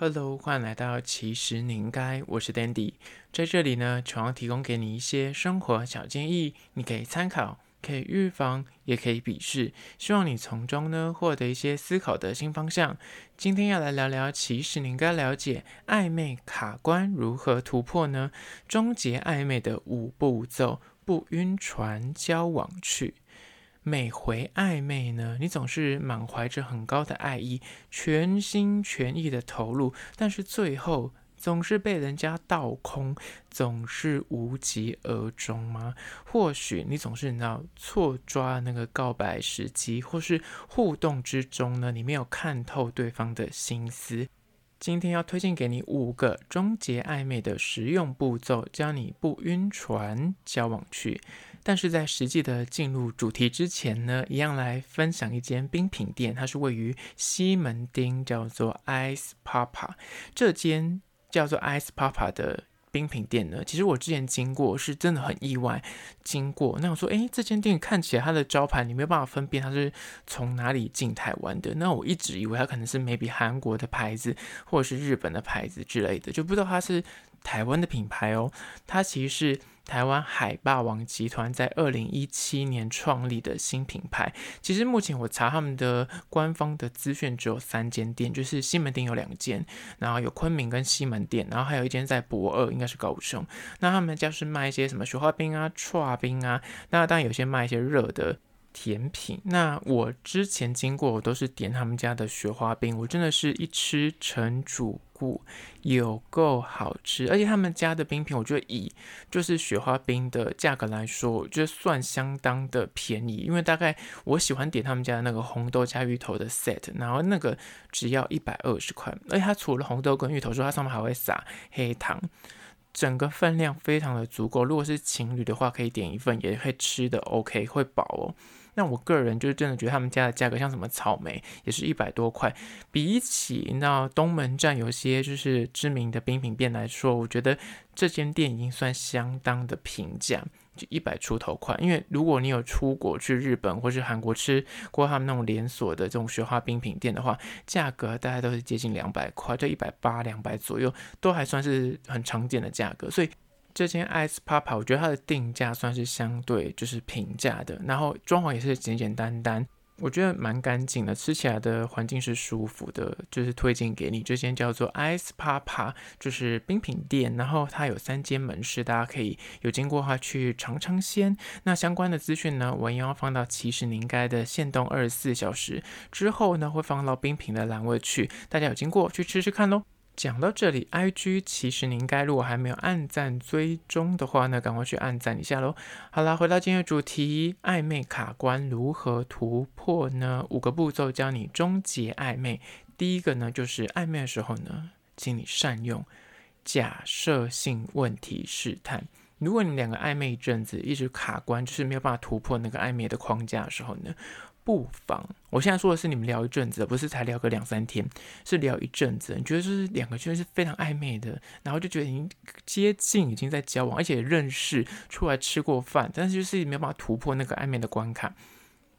Hello，欢迎来到其实你应该，我是 Dandy，在这里呢，主要提供给你一些生活小建议，你可以参考，可以预防，也可以鄙视，希望你从中呢获得一些思考的新方向。今天要来聊聊，其实你应该了解暧昧卡关如何突破呢？终结暧昧的五步骤，不晕船交往去。每回暧昧呢，你总是满怀着很高的爱意，全心全意的投入，但是最后总是被人家倒空，总是无疾而终吗？或许你总是你知道错抓那个告白时机，或是互动之中呢，你没有看透对方的心思。今天要推荐给你五个终结暧昧的实用步骤，教你不晕船交往去。但是在实际的进入主题之前呢，一样来分享一间冰品店，它是位于西门町，叫做 Ice Papa。这间叫做 Ice Papa 的冰品店呢，其实我之前经过是真的很意外。经过那我说，诶，这间店看起来它的招牌你没有办法分辨它是从哪里进台湾的。那我一直以为它可能是 maybe 韩国的牌子或者是日本的牌子之类的，就不知道它是台湾的品牌哦。它其实是。台湾海霸王集团在二零一七年创立的新品牌，其实目前我查他们的官方的资讯只有三间店，就是西门町有两间，然后有昆明跟西门店，然后还有一间在博二，应该是高雄。那他们家是卖一些什么雪花冰啊、串冰啊，那当然有些卖一些热的。甜品，那我之前经过，我都是点他们家的雪花冰，我真的是一吃成主顾，有够好吃，而且他们家的冰品，我觉得以就是雪花冰的价格来说，我觉得算相当的便宜，因为大概我喜欢点他们家的那个红豆加芋头的 set，然后那个只要一百二十块，而且它除了红豆跟芋头之外，它上面还会撒黑糖，整个分量非常的足够，如果是情侣的话，可以点一份，也会吃的 OK，会饱哦。那我个人就是真的觉得他们家的价格，像什么草莓也是一百多块，比起那东门站有些就是知名的冰品店来说，我觉得这间店已经算相当的平价，就一百出头块。因为如果你有出国去日本或是韩国吃过他们那种连锁的这种雪花冰品店的话，价格大概都是接近两百块，就一百八、两百左右，都还算是很常见的价格，所以。这间 Ice Papa，我觉得它的定价算是相对就是平价的，然后装潢也是简简单单，我觉得蛮干净的，吃起来的环境是舒服的，就是推荐给你。这间叫做 Ice Papa，就是冰品店，然后它有三间门市，大家可以有经过的话去尝尝鲜。那相关的资讯呢，我也要放到其实你应该的限动二十四小时之后呢，会放到冰品的栏位去，大家有经过去吃吃看喽。讲到这里，IG 其实你应该如果还没有按赞追踪的话呢，赶快去按赞一下喽。好啦，回到今天的主题，暧昧卡关如何突破呢？五个步骤教你终结暧昧。第一个呢，就是暧昧的时候呢，请你善用假设性问题试探。如果你两个暧昧一阵子，一直卡关，就是没有办法突破那个暧昧的框架的时候呢，不妨，我现在说的是你们聊一阵子，不是才聊个两三天，是聊一阵子。你觉得就是两个就是非常暧昧的，然后就觉得已经接近，已经在交往，而且认识出来吃过饭，但是就是没有办法突破那个暧昧的关卡。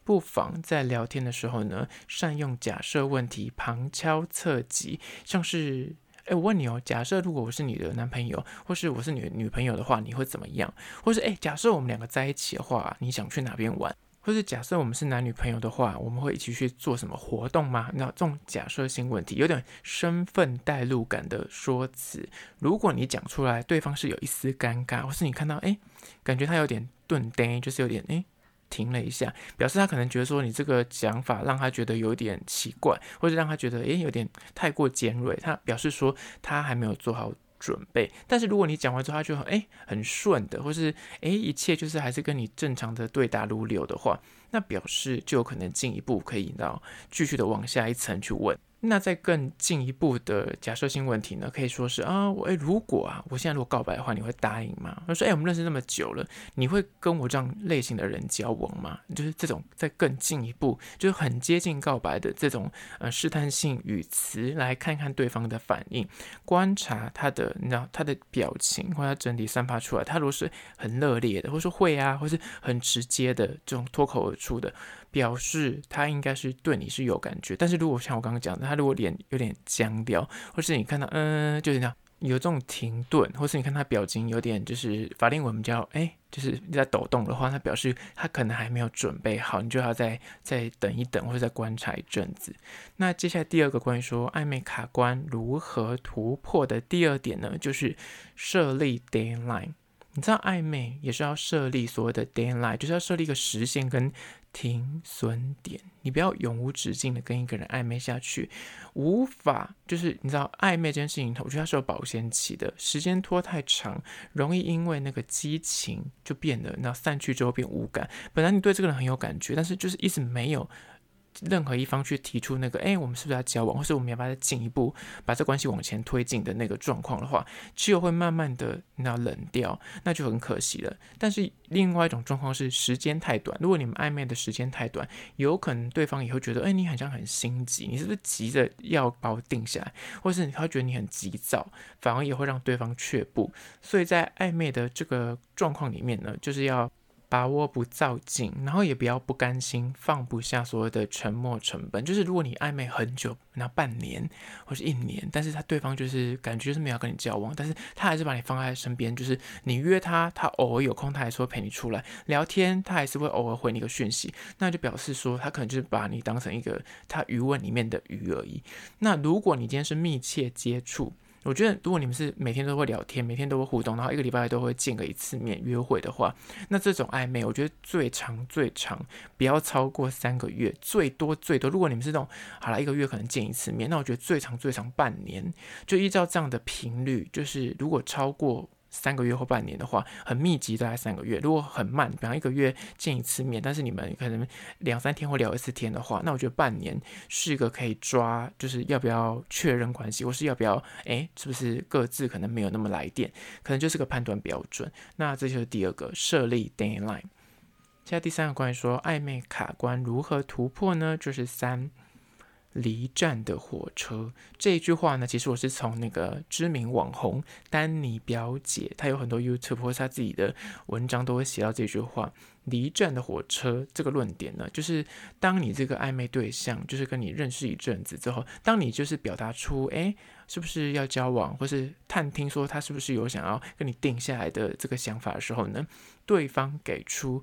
不妨在聊天的时候呢，善用假设问题，旁敲侧击，像是，哎，我问你哦，假设如果我是你的男朋友，或是我是你女朋友的话，你会怎么样？或是哎，假设我们两个在一起的话，你想去哪边玩？或是假设我们是男女朋友的话，我们会一起去做什么活动吗？那这种假设性问题，有点身份代入感的说辞，如果你讲出来，对方是有一丝尴尬，或是你看到哎，感觉他有点顿呆，就是有点哎停了一下，表示他可能觉得说你这个讲法让他觉得有点奇怪，或者让他觉得哎有点太过尖锐，他表示说他还没有做好。准备，但是如果你讲完之后他就很诶很顺的，或是诶一切就是还是跟你正常的对答如流的话，那表示就有可能进一步可以到继续的往下一层去问。那再更进一步的假设性问题呢，可以说是啊，我诶，如果啊，我现在如果告白的话，你会答应吗？他说，诶，我们认识那么久了，你会跟我这样类型的人交往吗？就是这种再更进一步，就是很接近告白的这种呃试探性语词，来看看对方的反应，观察他的，你知道他的表情或者他整体散发出来，他如果是很热烈的，或者说会啊，或是很直接的这种脱口而出的，表示他应该是对你是有感觉。但是如果像我刚刚讲的，他如果脸有点僵掉，或是你看到嗯，就是这样。有这种停顿，或是你看他表情有点就是法令纹比较哎，就是在抖动的话，他表示他可能还没有准备好，你就要再再等一等，或者再观察一阵子。那接下来第二个关于说暧昧卡关如何突破的第二点呢，就是设立 deadline。你知道暧昧也是要设立所谓的 deadline，就是要设立一个时限跟停损点。你不要永无止境的跟一个人暧昧下去，无法就是你知道暧昧这件事情，我觉得它是有保鲜期的，时间拖太长，容易因为那个激情就变得，那散去之后变无感。本来你对这个人很有感觉，但是就是一直没有。任何一方去提出那个，哎，我们是不是要交往，或是我们要不要再进一步把这关系往前推进的那个状况的话，就会慢慢的那冷掉，那就很可惜了。但是另外一种状况是时间太短，如果你们暧昧的时间太短，有可能对方也会觉得，哎，你好像很心急，你是不是急着要把我定下来，或是他会觉得你很急躁，反而也会让对方却步。所以在暧昧的这个状况里面呢，就是要。把握不造进，然后也不要不甘心，放不下所谓的沉没成本。就是如果你暧昧很久，那半年或是一年，但是他对方就是感觉就是没有跟你交往，但是他还是把你放在身边。就是你约他，他偶尔有空，他还是会陪你出来聊天，他还是会偶尔回你一个讯息，那就表示说他可能就是把你当成一个他余温里面的鱼而已。那如果你今天是密切接触，我觉得，如果你们是每天都会聊天，每天都会互动，然后一个礼拜都会见个一次面约会的话，那这种暧昧，我觉得最长最长不要超过三个月，最多最多，如果你们是那种好了一个月可能见一次面，那我觉得最长最长半年，就依照这样的频率，就是如果超过。三个月或半年的话，很密集，大概三个月。如果很慢，比方一个月见一次面，但是你们可能两三天或聊一次天的话，那我觉得半年是一个可以抓，就是要不要确认关系，或是要不要，诶，是不是各自可能没有那么来电，可能就是个判断标准。那这就是第二个设立 deadline。现在第三个关于说暧昧卡关如何突破呢？就是三。离站的火车这一句话呢，其实我是从那个知名网红丹尼表姐，她有很多 YouTube 或是她自己的文章都会写到这句话。离站的火车这个论点呢，就是当你这个暧昧对象就是跟你认识一阵子之后，当你就是表达出诶，是不是要交往，或是探听说他是不是有想要跟你定下来的这个想法的时候呢，对方给出。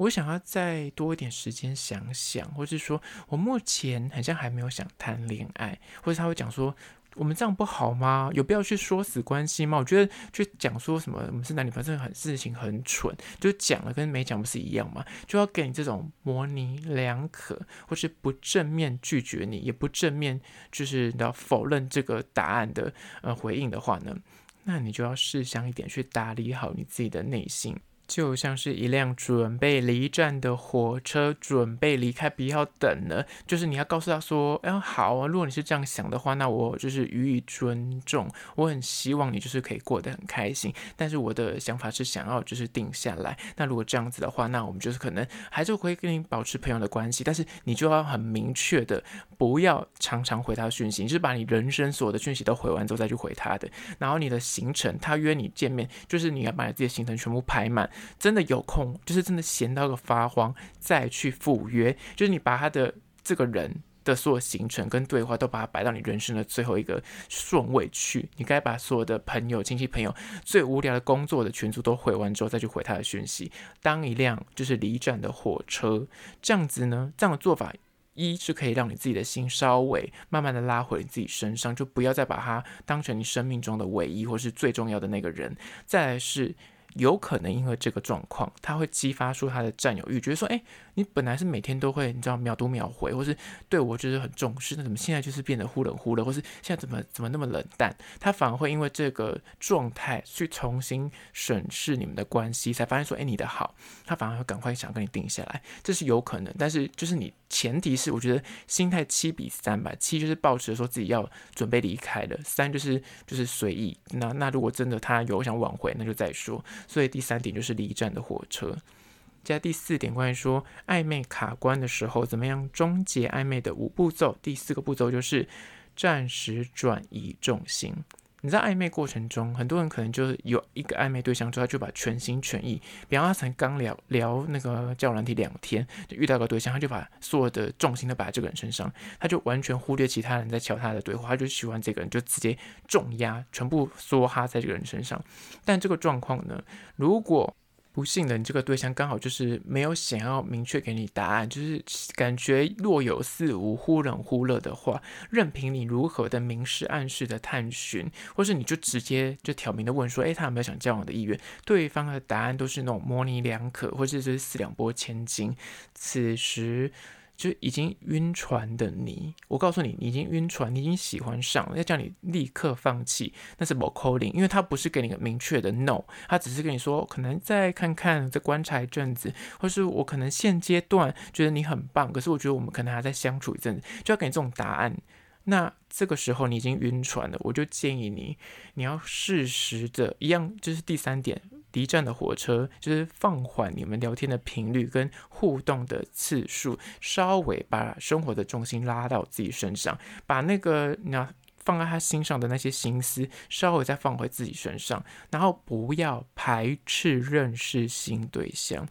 我想要再多一点时间想想，或是说我目前好像还没有想谈恋爱，或者他会讲说我们这样不好吗？有必要去说死关系吗？我觉得去讲说什么我们是男女朋友，很事情很蠢，就讲了跟没讲不是一样吗？就要给你这种模棱两可，或是不正面拒绝你，也不正面就是你要否认这个答案的呃回应的话呢，那你就要试想一点，去打理好你自己的内心。就像是一辆准备离站的火车，准备离开，不要等了。就是你要告诉他说：“哎，好啊，如果你是这样想的话，那我就是予以尊重。我很希望你就是可以过得很开心。但是我的想法是想要就是定下来。那如果这样子的话，那我们就是可能还是会跟你保持朋友的关系。但是你就要很明确的，不要常常回他讯息，就是把你人生所有的讯息都回完之后再去回他的。然后你的行程，他约你见面，就是你要把你自己的行程全部排满。”真的有空，就是真的闲到个发慌，再去赴约。就是你把他的这个人的所有行程跟对话都把它摆到你人生的最后一个顺位去。你该把所有的朋友、亲戚、朋友最无聊的工作的群组都回完之后，再去回他的讯息，当一辆就是离站的火车。这样子呢，这样的做法一是可以让你自己的心稍微慢慢的拉回你自己身上，就不要再把它当成你生命中的唯一或是最重要的那个人。再来是。有可能因为这个状况，他会激发出他的占有欲，觉得说，哎，你本来是每天都会，你知道秒读秒回，或是对我就是很重视，那怎么现在就是变得忽冷忽热，或是现在怎么怎么那么冷淡？他反而会因为这个状态去重新审视你们的关系，才发现说，哎，你的好，他反而会赶快想跟你定下来，这是有可能。但是就是你前提是，我觉得心态七比三吧，七就是抱持说自己要准备离开了，三就是就是随意。那那如果真的他有想挽回，那就再说。所以第三点就是离站的火车。加第四点，关于说暧昧卡关的时候，怎么样终结暧昧的五步骤。第四个步骤就是暂时转移重心。你在暧昧过程中，很多人可能就是有一个暧昧对象之后，他就把全心全意，比方他才刚聊聊那个交友软体两天，就遇到个对象，他就把所有的重心都摆在这个人身上，他就完全忽略其他人在敲他的对话，他就喜欢这个人，就直接重压全部梭哈在这个人身上。但这个状况呢，如果不幸的，你这个对象刚好就是没有想要明确给你答案，就是感觉若有似无、忽冷忽热的话，任凭你如何的明示暗示的探寻，或是你就直接就挑明的问说，诶，他有没有想交往的意愿？对方的答案都是那种模棱两可，或者是四两拨千斤。此时。就已经晕船的你，我告诉你，你已经晕船，你已经喜欢上了，要叫你立刻放弃，那是不可能，因为他不是给你个明确的 no，他只是跟你说，可能再看看，再观察一阵子，或是我可能现阶段觉得你很棒，可是我觉得我们可能还在相处一阵子，就要给你这种答案。那这个时候你已经晕船了，我就建议你，你要适时的，一样就是第三点。离站的火车就是放缓你们聊天的频率跟互动的次数，稍微把生活的重心拉到自己身上，把那个你要放在他心上的那些心思稍微再放回自己身上，然后不要排斥认识新对象。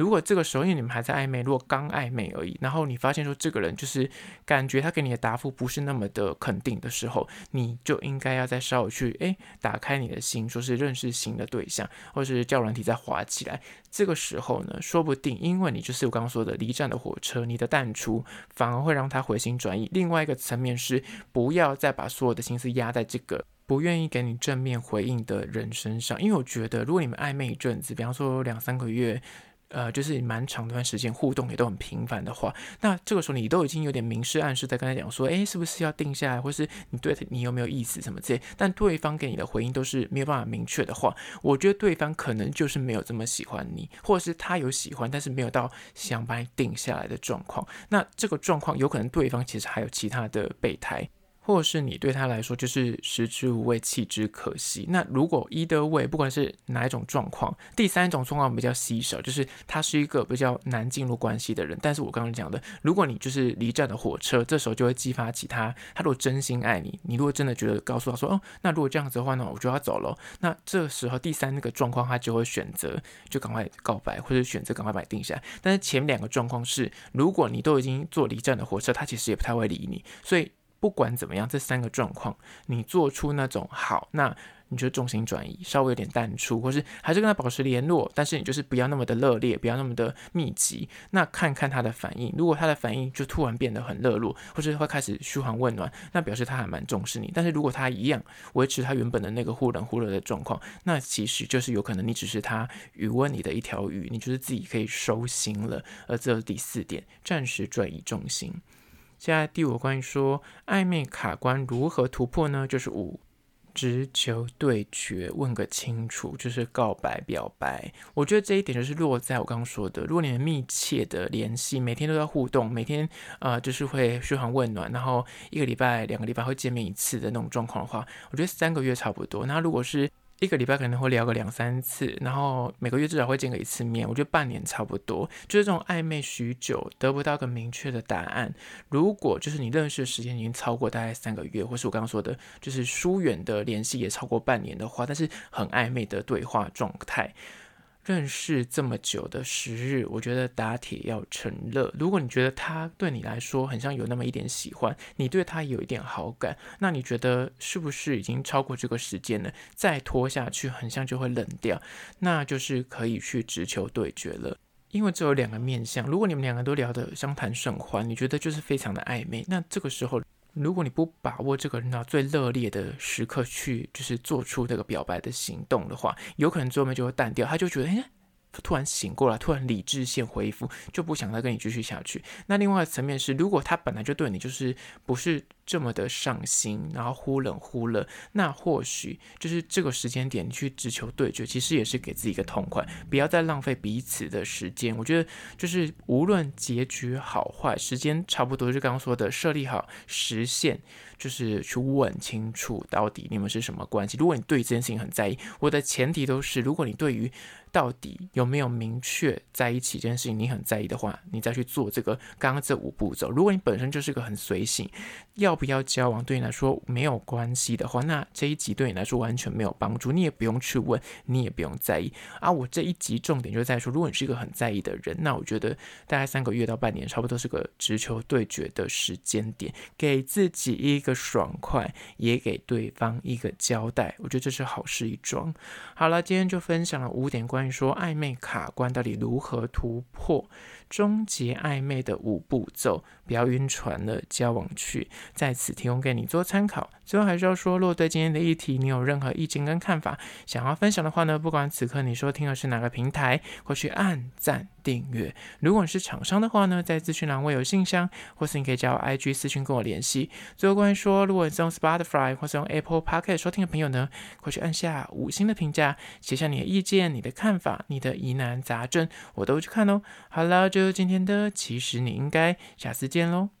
如果这个时候，因为你们还在暧昧，如果刚暧昧而已，然后你发现说这个人就是感觉他给你的答复不是那么的肯定的时候，你就应该要再稍微去诶打开你的心，说是认识新的对象，或是叫软体再滑起来。这个时候呢，说不定因为你就是我刚刚说的离站的火车，你的淡出反而会让他回心转意。另外一个层面是，不要再把所有的心思压在这个不愿意给你正面回应的人身上，因为我觉得如果你们暧昧一阵子，比方说两三个月。呃，就是蛮长一段时间互动也都很频繁的话，那这个时候你都已经有点明示暗示在跟他讲说，诶，是不是要定下来，或是你对你有没有意思什么之类，但对方给你的回应都是没有办法明确的话，我觉得对方可能就是没有这么喜欢你，或者是他有喜欢，但是没有到想把你定下来的状况。那这个状况有可能对方其实还有其他的备胎。或是你对他来说就是食之无味，弃之可惜。那如果 either way，不管是哪一种状况，第三种状况比较稀少，就是他是一个比较难进入关系的人。但是我刚刚讲的，如果你就是离站的火车，这时候就会激发起他。他如果真心爱你，你如果真的觉得告诉他说，哦，那如果这样子的话呢，我就要走了。那这时候第三那个状况，他就会选择就赶快告白，或者选择赶快把你定下来。但是前两个状况是，如果你都已经坐离站的火车，他其实也不太会理你，所以。不管怎么样，这三个状况，你做出那种好，那你就重心转移，稍微有点淡出，或是还是跟他保持联络，但是你就是不要那么的热烈，不要那么的密集。那看看他的反应，如果他的反应就突然变得很热络，或者会开始嘘寒问暖，那表示他还蛮重视你。但是如果他一样维持他原本的那个忽冷忽热的状况，那其实就是有可能你只是他余温里的一条鱼，你就是自己可以收心了。而这第四点，暂时转移重心。现在第五关于说暧昧卡关如何突破呢？就是五直球对决，问个清楚，就是告白表白。我觉得这一点就是落在我刚刚说的，如果你们密切的联系，每天都在互动，每天呃就是会嘘寒问暖，然后一个礼拜、两个礼拜会见面一次的那种状况的话，我觉得三个月差不多。那如果是一个礼拜可能会聊个两三次，然后每个月至少会见个一次面。我觉得半年差不多，就是这种暧昧许久得不到个明确的答案。如果就是你认识的时间已经超过大概三个月，或是我刚刚说的，就是疏远的联系也超过半年的话，但是很暧昧的对话状态。认识这么久的时日，我觉得打铁要趁热。如果你觉得他对你来说很像有那么一点喜欢，你对他有一点好感，那你觉得是不是已经超过这个时间了？再拖下去，很像就会冷掉，那就是可以去直球对决了。因为这有两个面相，如果你们两个都聊得相谈甚欢，你觉得就是非常的暧昧，那这个时候。如果你不把握这个人最热烈的时刻去，就是做出这个表白的行动的话，有可能最后面就会淡掉。他就觉得，哎，突然醒过来，突然理智线恢复，就不想再跟你继续下去。那另外一层面是，如果他本来就对你就是不是。这么的上心，然后忽冷忽热，那或许就是这个时间点你去直球对决，其实也是给自己一个痛快，不要再浪费彼此的时间。我觉得就是无论结局好坏，时间差不多，就刚刚说的设立好时限，就是去问清楚到底你们是什么关系。如果你对这件事情很在意，我的前提都是，如果你对于到底有没有明确在一起这件事情你很在意的话，你再去做这个刚刚这五步骤。如果你本身就是个很随性，要不要交往对你来说没有关系的话，那这一集对你来说完全没有帮助，你也不用去问，你也不用在意啊。我这一集重点就在说，如果你是一个很在意的人，那我觉得大概三个月到半年，差不多是个直球对决的时间点，给自己一个爽快，也给对方一个交代，我觉得这是好事一桩。好了，今天就分享了五点关于说暧昧卡关到底如何突破。终结暧昧的五步骤，不要晕船了，交往去，在此提供给你做参考。最后还是要说，如果对今天的议题你有任何意见跟看法，想要分享的话呢，不管此刻你收听的是哪个平台，过去按赞订阅。如果你是厂商的话呢，在资讯栏位有信箱，或是你可以加我 IG 私讯跟我联系。最后关于说，如果你是用 Spotify 或是用 Apple Podcast 收听的朋友呢，快去按下五星的评价，写下你的意见、你的看法、你的疑难杂症，我都去看哦。好了，就。就今天的，其实你应该下次见喽。